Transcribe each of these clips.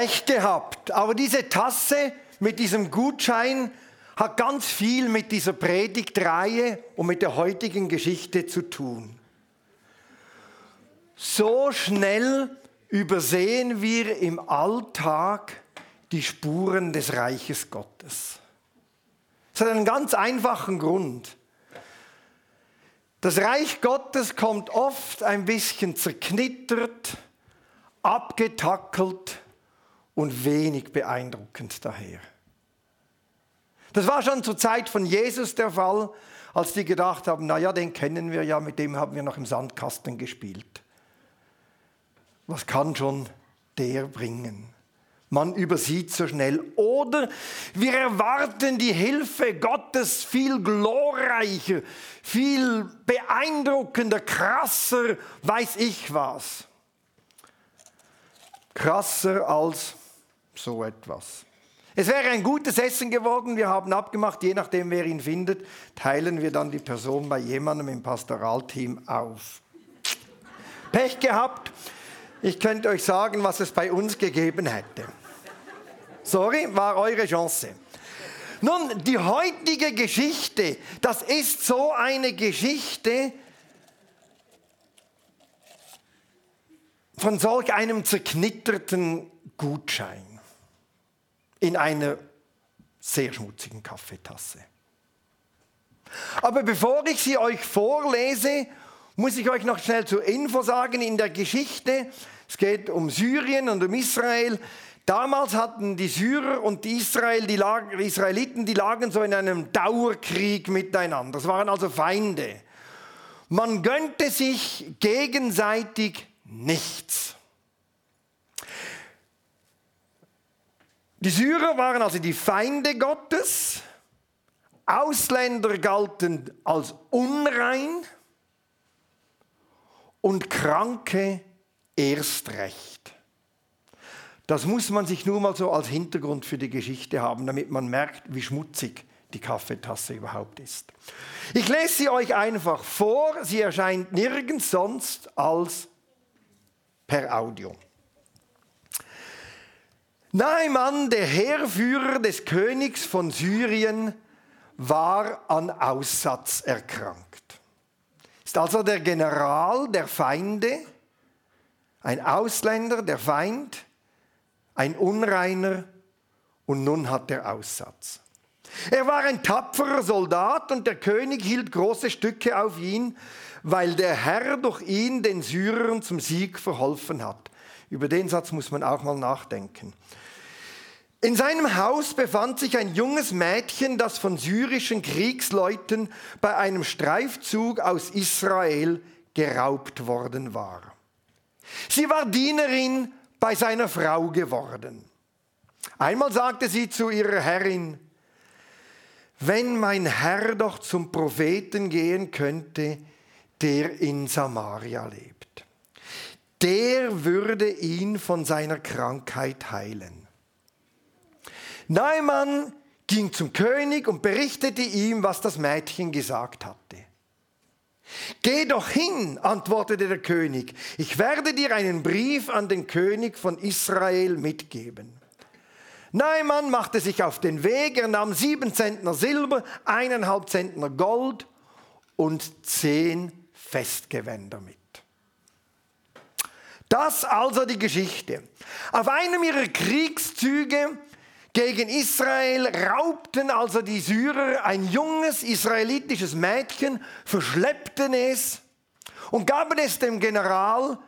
Pech gehabt. Aber diese Tasse mit diesem Gutschein hat ganz viel mit dieser Predigtreihe und mit der heutigen Geschichte zu tun. So schnell übersehen wir im Alltag die Spuren des Reiches Gottes. Das hat einen ganz einfachen Grund. Das Reich Gottes kommt oft ein bisschen zerknittert, abgetackelt und wenig beeindruckend daher. Das war schon zur Zeit von Jesus der Fall, als die gedacht haben, naja, den kennen wir ja, mit dem haben wir noch im Sandkasten gespielt. Was kann schon der bringen? Man übersieht so schnell. Oder wir erwarten die Hilfe Gottes viel glorreicher, viel beeindruckender, krasser, weiß ich was. Krasser als so etwas. Es wäre ein gutes Essen geworden. Wir haben abgemacht, je nachdem, wer ihn findet, teilen wir dann die Person bei jemandem im Pastoralteam auf. Pech gehabt. Ich könnte euch sagen, was es bei uns gegeben hätte. Sorry, war eure Chance. Nun, die heutige Geschichte, das ist so eine Geschichte von solch einem zerknitterten Gutschein in einer sehr schmutzigen Kaffeetasse. Aber bevor ich sie euch vorlese, muss ich euch noch schnell zur Info sagen, in der Geschichte, es geht um Syrien und um Israel, Damals hatten die Syrer und die, Israel, die, Lag, die Israeliten, die lagen so in einem Dauerkrieg miteinander. Es waren also Feinde. Man gönnte sich gegenseitig nichts. Die Syrer waren also die Feinde Gottes. Ausländer galten als unrein und Kranke erst recht. Das muss man sich nur mal so als Hintergrund für die Geschichte haben, damit man merkt, wie schmutzig die Kaffeetasse überhaupt ist. Ich lese sie euch einfach vor. Sie erscheint nirgends sonst als per Audio. Naaman, der Heerführer des Königs von Syrien, war an Aussatz erkrankt. Ist also der General der Feinde, ein Ausländer, der Feind, ein Unreiner und nun hat er Aussatz. Er war ein tapferer Soldat und der König hielt große Stücke auf ihn, weil der Herr durch ihn den Syrern zum Sieg verholfen hat. Über den Satz muss man auch mal nachdenken. In seinem Haus befand sich ein junges Mädchen, das von syrischen Kriegsleuten bei einem Streifzug aus Israel geraubt worden war. Sie war Dienerin bei seiner Frau geworden. Einmal sagte sie zu ihrer Herrin, wenn mein Herr doch zum Propheten gehen könnte, der in Samaria lebt. Der würde ihn von seiner Krankheit heilen. Neumann ging zum König und berichtete ihm, was das Mädchen gesagt hatte. Geh doch hin, antwortete der König, ich werde dir einen Brief an den König von Israel mitgeben. Naaman machte sich auf den Weg, er nahm sieben Zentner Silber, eineinhalb Zentner Gold und zehn Festgewänder mit. Das also die Geschichte. Auf einem ihrer Kriegszüge gegen Israel raubten also die Syrer ein junges israelitisches Mädchen, verschleppten es und gaben es dem General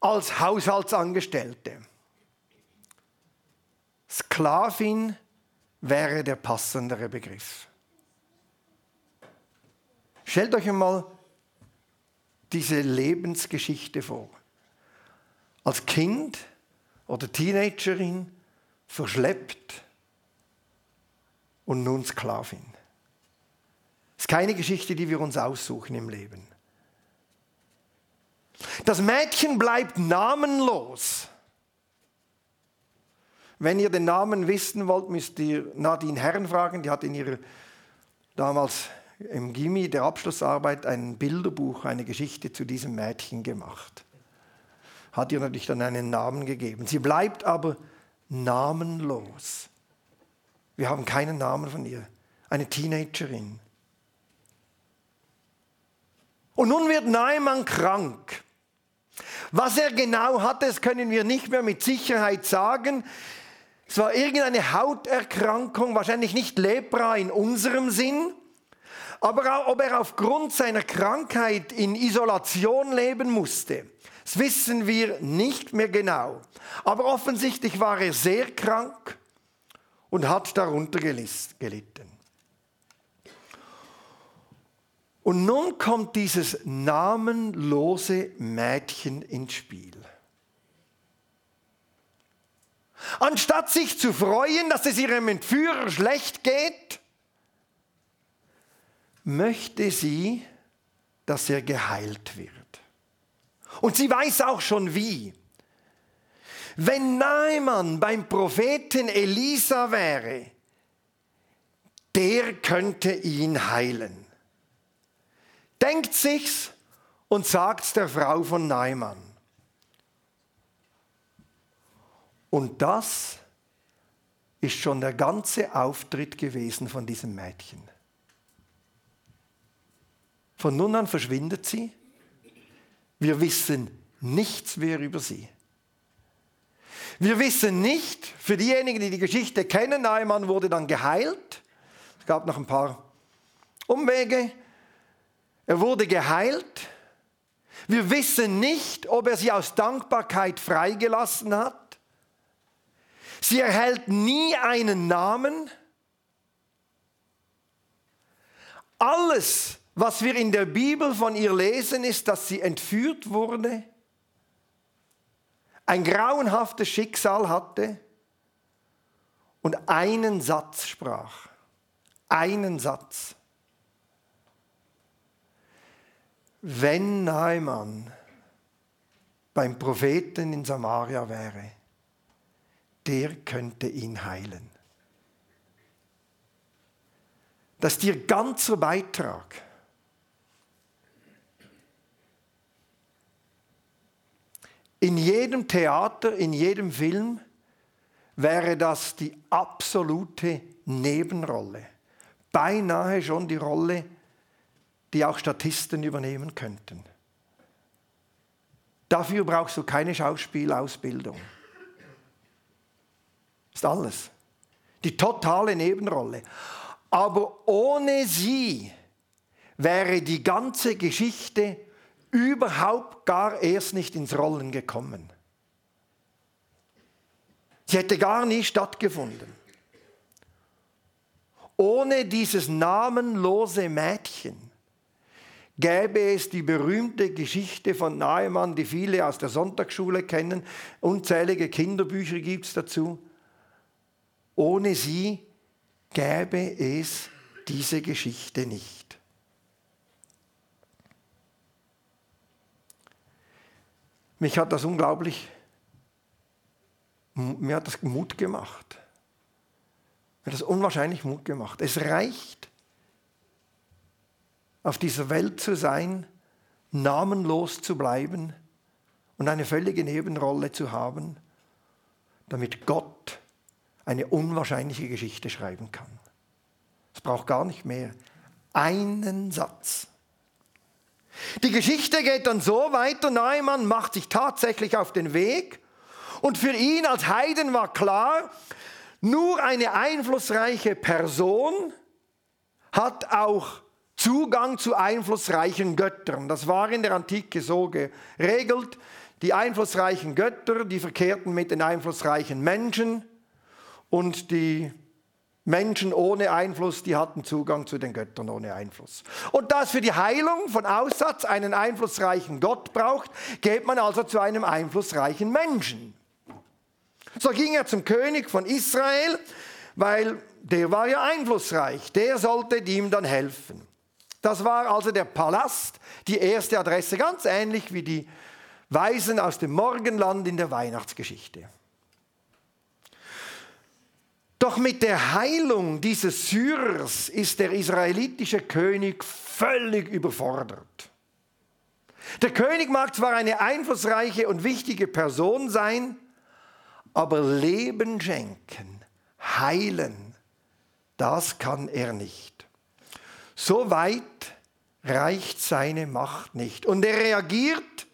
als Haushaltsangestellte. Sklavin wäre der passendere Begriff. Stellt euch einmal diese Lebensgeschichte vor. Als Kind oder Teenagerin verschleppt und nun Sklavin. Das ist keine Geschichte, die wir uns aussuchen im Leben. Das Mädchen bleibt namenlos. Wenn ihr den Namen wissen wollt, müsst ihr Nadine Herren fragen. Die hat in ihrer damals im Gimmi der Abschlussarbeit ein Bilderbuch, eine Geschichte zu diesem Mädchen gemacht. Hat ihr natürlich dann einen Namen gegeben. Sie bleibt aber namenlos. Wir haben keinen Namen von ihr. Eine Teenagerin. Und nun wird Naaman krank. Was er genau hatte, das können wir nicht mehr mit Sicherheit sagen. Es war irgendeine Hauterkrankung, wahrscheinlich nicht Lepra in unserem Sinn. Aber ob er aufgrund seiner Krankheit in Isolation leben musste, das wissen wir nicht mehr genau. Aber offensichtlich war er sehr krank und hat darunter gelitten. Und nun kommt dieses namenlose Mädchen ins Spiel. Anstatt sich zu freuen, dass es ihrem Entführer schlecht geht, möchte sie, dass er geheilt wird. Und sie weiß auch schon wie. Wenn Naaman beim Propheten Elisa wäre, der könnte ihn heilen. Denkt sich's und sagt's der Frau von Naaman. Und das ist schon der ganze Auftritt gewesen von diesem Mädchen. Von nun an verschwindet sie. Wir wissen nichts mehr über sie. Wir wissen nicht, für diejenigen, die die Geschichte kennen, Naaman wurde dann geheilt. Es gab noch ein paar Umwege. Er wurde geheilt. Wir wissen nicht, ob er sie aus Dankbarkeit freigelassen hat. Sie erhält nie einen Namen. Alles, was wir in der Bibel von ihr lesen, ist, dass sie entführt wurde, ein grauenhaftes Schicksal hatte und einen Satz sprach. Einen Satz. Wenn Naaman beim Propheten in Samaria wäre, der könnte ihn heilen. Das ist ihr ganzer Beitrag. In jedem Theater, in jedem Film wäre das die absolute Nebenrolle. Beinahe schon die Rolle, die auch Statisten übernehmen könnten. Dafür brauchst du keine Schauspielausbildung. Ist alles. Die totale Nebenrolle. Aber ohne sie wäre die ganze Geschichte überhaupt gar erst nicht ins Rollen gekommen. Sie hätte gar nie stattgefunden. Ohne dieses namenlose Mädchen gäbe es die berühmte Geschichte von Naemann, die viele aus der Sonntagsschule kennen. Unzählige Kinderbücher gibt es dazu. Ohne sie gäbe es diese Geschichte nicht. Mich hat das unglaublich, mir hat das Mut gemacht. Mir hat das unwahrscheinlich Mut gemacht. Es reicht, auf dieser Welt zu sein, namenlos zu bleiben und eine völlige Nebenrolle zu haben, damit Gott eine unwahrscheinliche Geschichte schreiben kann. Es braucht gar nicht mehr. Einen Satz. Die Geschichte geht dann so weiter, Neumann macht sich tatsächlich auf den Weg und für ihn als Heiden war klar, nur eine einflussreiche Person hat auch Zugang zu einflussreichen Göttern. Das war in der Antike so geregelt. Die einflussreichen Götter, die verkehrten mit den einflussreichen Menschen und die Menschen ohne Einfluss, die hatten Zugang zu den Göttern ohne Einfluss. Und da es für die Heilung von Aussatz einen einflussreichen Gott braucht, geht man also zu einem einflussreichen Menschen. So ging er zum König von Israel, weil der war ja einflussreich, der sollte ihm dann helfen. Das war also der Palast, die erste Adresse, ganz ähnlich wie die Weisen aus dem Morgenland in der Weihnachtsgeschichte. Doch mit der Heilung dieses Syrers ist der israelitische König völlig überfordert. Der König mag zwar eine einflussreiche und wichtige Person sein, aber Leben schenken, heilen, das kann er nicht. So weit reicht seine Macht nicht. Und er reagiert,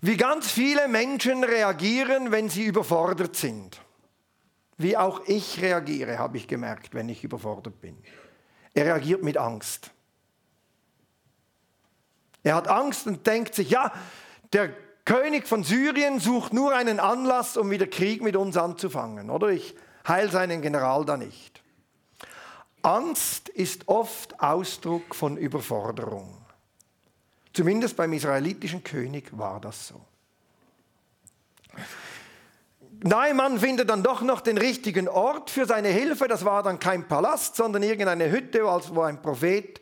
wie ganz viele Menschen reagieren, wenn sie überfordert sind. Wie auch ich reagiere, habe ich gemerkt, wenn ich überfordert bin. Er reagiert mit Angst. Er hat Angst und denkt sich, ja, der König von Syrien sucht nur einen Anlass, um wieder Krieg mit uns anzufangen. Oder ich heil seinen General da nicht. Angst ist oft Ausdruck von Überforderung. Zumindest beim israelitischen König war das so. Naaman findet dann doch noch den richtigen Ort für seine Hilfe. Das war dann kein Palast, sondern irgendeine Hütte, wo ein Prophet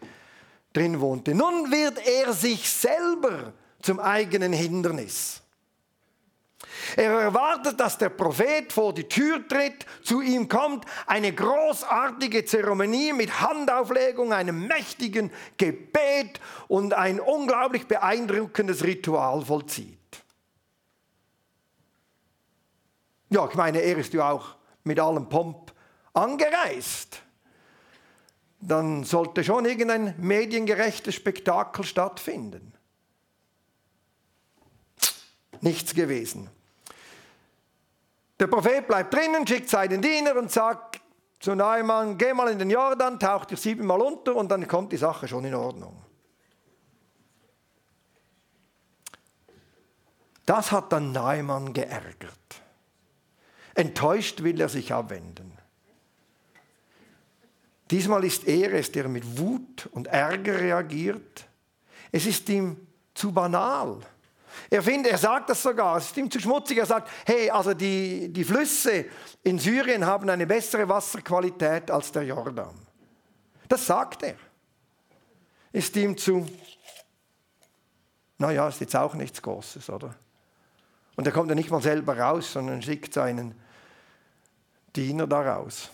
drin wohnte. Nun wird er sich selber zum eigenen Hindernis. Er erwartet, dass der Prophet vor die Tür tritt, zu ihm kommt, eine großartige Zeremonie mit Handauflegung, einem mächtigen Gebet und ein unglaublich beeindruckendes Ritual vollzieht. Ja, ich meine, er ist ja auch mit allem Pomp angereist. Dann sollte schon irgendein mediengerechtes Spektakel stattfinden. Nichts gewesen. Der Prophet bleibt drinnen, schickt seinen Diener und sagt zu Neumann, geh mal in den Jordan, tauch dich siebenmal unter und dann kommt die Sache schon in Ordnung. Das hat dann Neumann geärgert. Enttäuscht will er sich abwenden. Diesmal ist er es, der mit Wut und Ärger reagiert. Es ist ihm zu banal. Er, findet, er sagt das sogar, es ist ihm zu schmutzig. Er sagt, hey, also die, die Flüsse in Syrien haben eine bessere Wasserqualität als der Jordan. Das sagt er. Ist ihm zu, naja, ist jetzt auch nichts Großes, oder? Und er kommt ja nicht mal selber raus, sondern schickt seinen Diener da raus.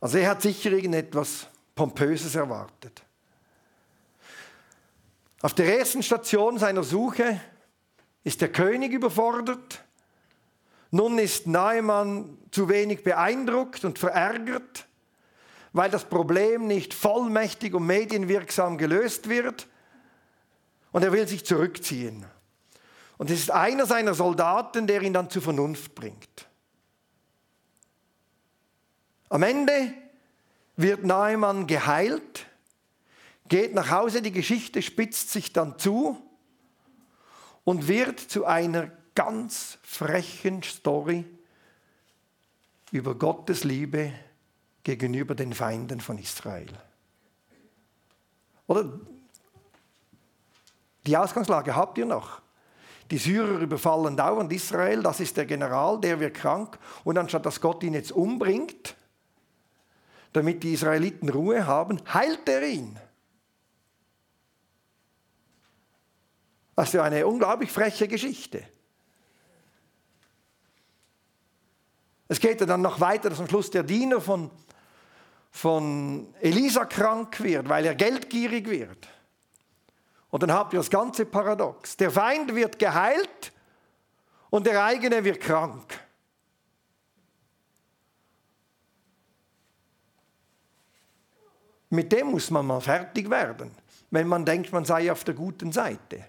Also er hat sicher irgendetwas Pompöses erwartet. Auf der ersten Station seiner Suche ist der König überfordert. Nun ist Naemann zu wenig beeindruckt und verärgert, weil das Problem nicht vollmächtig und medienwirksam gelöst wird. Und er will sich zurückziehen. Und es ist einer seiner Soldaten, der ihn dann zur Vernunft bringt. Am Ende wird Naemann geheilt geht nach Hause, die Geschichte spitzt sich dann zu und wird zu einer ganz frechen Story über Gottes Liebe gegenüber den Feinden von Israel. Oder die Ausgangslage habt ihr noch. Die Syrer überfallen dauernd Israel, das ist der General, der wird krank. Und anstatt dass Gott ihn jetzt umbringt, damit die Israeliten Ruhe haben, heilt er ihn. Was für eine unglaublich freche Geschichte. Es geht ja dann noch weiter, dass am Schluss der Diener von, von Elisa krank wird, weil er geldgierig wird. Und dann habt ihr das ganze Paradox. Der Feind wird geheilt und der eigene wird krank. Mit dem muss man mal fertig werden, wenn man denkt, man sei auf der guten Seite.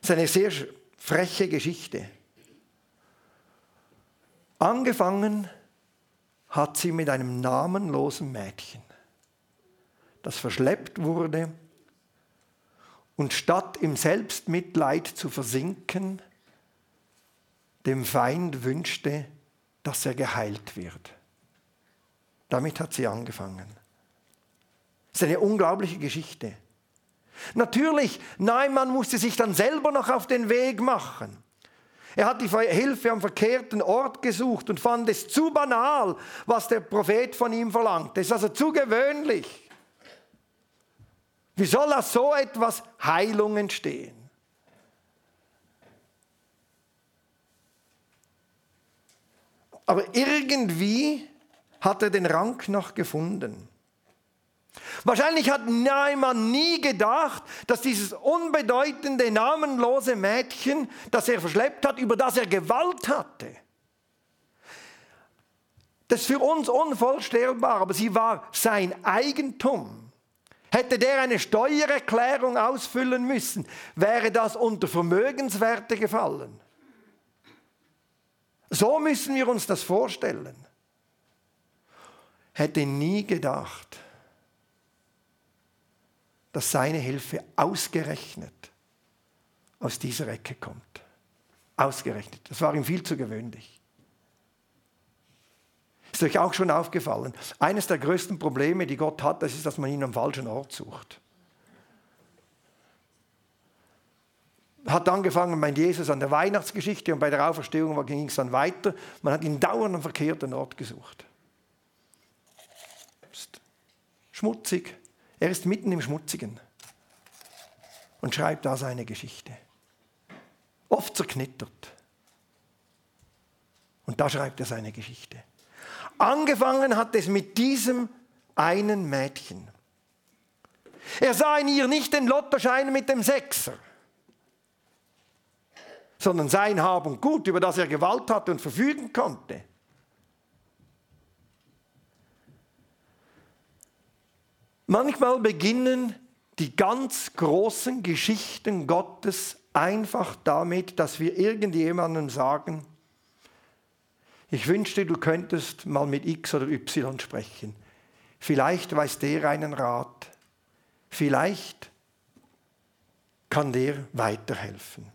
Das ist eine sehr freche Geschichte. Angefangen hat sie mit einem namenlosen Mädchen, das verschleppt wurde und statt im Selbstmitleid zu versinken, dem Feind wünschte, dass er geheilt wird. Damit hat sie angefangen. Das ist eine unglaubliche Geschichte. Natürlich, Neumann musste sich dann selber noch auf den Weg machen. Er hat die Hilfe am verkehrten Ort gesucht und fand es zu banal, was der Prophet von ihm verlangt. Es ist also zu gewöhnlich. Wie soll aus so etwas Heilung entstehen? Aber irgendwie hat er den Rang noch gefunden. Wahrscheinlich hat Naaman nie gedacht, dass dieses unbedeutende, namenlose Mädchen, das er verschleppt hat, über das er Gewalt hatte, das ist für uns unvorstellbar, aber sie war sein Eigentum. Hätte der eine Steuererklärung ausfüllen müssen, wäre das unter Vermögenswerte gefallen. So müssen wir uns das vorstellen. Hätte nie gedacht, dass seine Hilfe ausgerechnet aus dieser Ecke kommt. Ausgerechnet. Das war ihm viel zu gewöhnlich. Ist euch auch schon aufgefallen? Eines der größten Probleme, die Gott hat, das ist, dass man ihn am falschen Ort sucht. Hat angefangen bei Jesus an der Weihnachtsgeschichte und bei der Auferstehung ging es dann weiter. Man hat ihn dauernd am verkehrten Ort gesucht. Schmutzig, er ist mitten im Schmutzigen und schreibt da seine Geschichte. Oft zerknittert. Und da schreibt er seine Geschichte. Angefangen hat es mit diesem einen Mädchen. Er sah in ihr nicht den Lottoschein mit dem Sechser, sondern sein Hab und Gut, über das er Gewalt hatte und verfügen konnte. Manchmal beginnen die ganz großen Geschichten Gottes einfach damit, dass wir irgendjemandem sagen, ich wünschte, du könntest mal mit X oder Y sprechen. Vielleicht weiß der einen Rat. Vielleicht kann der weiterhelfen.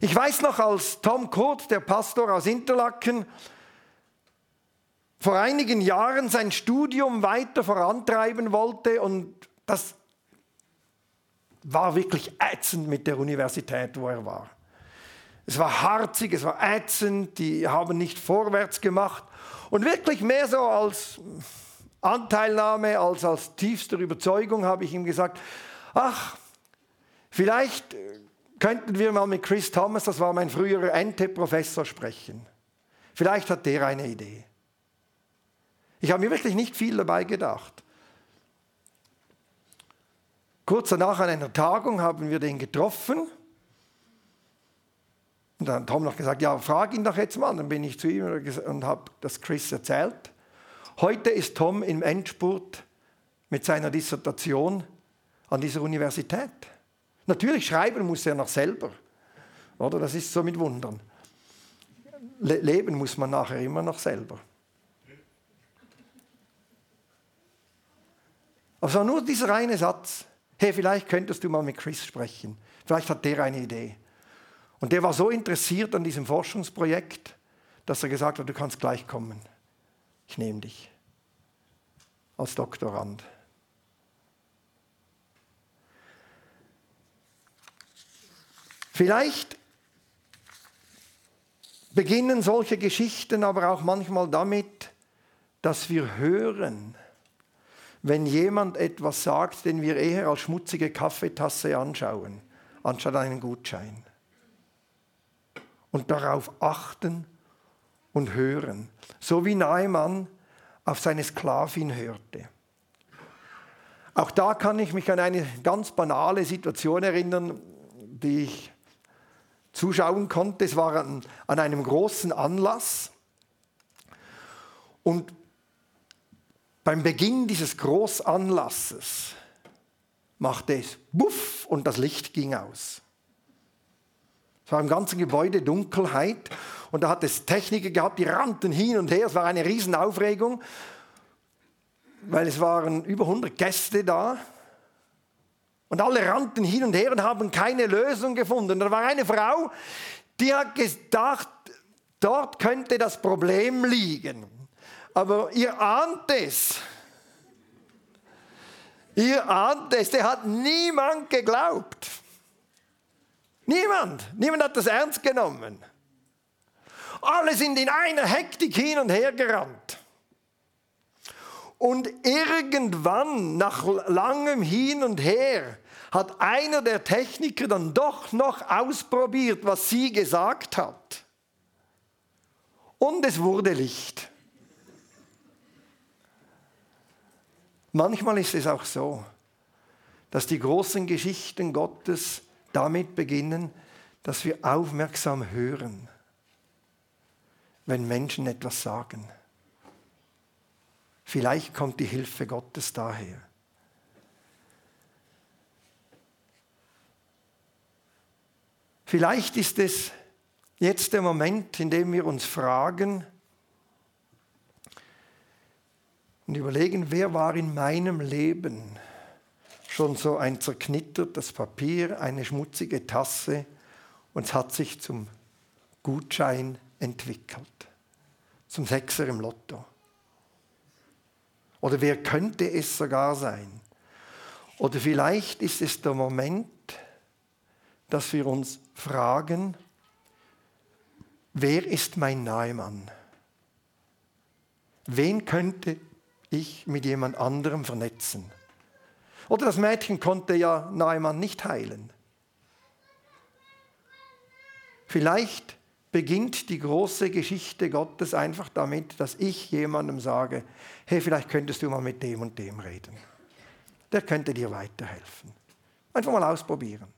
Ich weiß noch, als Tom Kurt, der Pastor aus Interlaken, vor einigen Jahren sein Studium weiter vorantreiben wollte und das war wirklich ätzend mit der Universität, wo er war. Es war harzig, es war ätzend, die haben nicht vorwärts gemacht und wirklich mehr so als Anteilnahme als als tiefste Überzeugung habe ich ihm gesagt, ach, vielleicht könnten wir mal mit Chris Thomas, das war mein früherer Ente-Professor, sprechen. Vielleicht hat der eine Idee. Ich habe mir wirklich nicht viel dabei gedacht. Kurz danach an einer Tagung haben wir den getroffen. Und dann hat Tom noch gesagt, ja, frag ihn doch jetzt mal. Dann bin ich zu ihm und habe das Chris erzählt. Heute ist Tom im Endspurt mit seiner Dissertation an dieser Universität. Natürlich schreiben muss er noch selber. Oder? Das ist so mit Wundern. Le leben muss man nachher immer noch selber. Also nur dieser eine Satz. Hey, vielleicht könntest du mal mit Chris sprechen. Vielleicht hat der eine Idee. Und der war so interessiert an diesem Forschungsprojekt, dass er gesagt hat, du kannst gleich kommen. Ich nehme dich als Doktorand. Vielleicht beginnen solche Geschichten aber auch manchmal damit, dass wir hören, wenn jemand etwas sagt, den wir eher als schmutzige Kaffeetasse anschauen, anstatt einen Gutschein. Und darauf achten und hören, so wie Naaman auf seine Sklavin hörte. Auch da kann ich mich an eine ganz banale Situation erinnern, die ich zuschauen konnte. Es war an, an einem großen Anlass. Und beim Beginn dieses Großanlasses machte es Buff und das Licht ging aus. Es war im ganzen Gebäude Dunkelheit und da hat es Techniker gehabt, die rannten hin und her. Es war eine Riesenaufregung, weil es waren über 100 Gäste da. Und alle rannten hin und her und haben keine Lösung gefunden. Da war eine Frau, die hat gedacht, dort könnte das Problem liegen. Aber ihr ahnt es. Ihr ahnt es, der hat niemand geglaubt. Niemand. Niemand hat das ernst genommen. Alle sind in einer Hektik hin und her gerannt. Und irgendwann, nach langem Hin und Her, hat einer der Techniker dann doch noch ausprobiert, was sie gesagt hat. Und es wurde Licht. Manchmal ist es auch so, dass die großen Geschichten Gottes damit beginnen, dass wir aufmerksam hören, wenn Menschen etwas sagen. Vielleicht kommt die Hilfe Gottes daher. Vielleicht ist es jetzt der Moment, in dem wir uns fragen und überlegen, wer war in meinem Leben schon so ein zerknittertes Papier, eine schmutzige Tasse und es hat sich zum Gutschein entwickelt, zum Sechser im Lotto. Oder wer könnte es sogar sein? Oder vielleicht ist es der Moment, dass wir uns fragen, wer ist mein Nahemann? Wen könnte ich mit jemand anderem vernetzen? Oder das Mädchen konnte ja Nahemann nicht heilen. Vielleicht beginnt die große Geschichte Gottes einfach damit, dass ich jemandem sage, hey, vielleicht könntest du mal mit dem und dem reden. Der könnte dir weiterhelfen. Einfach mal ausprobieren.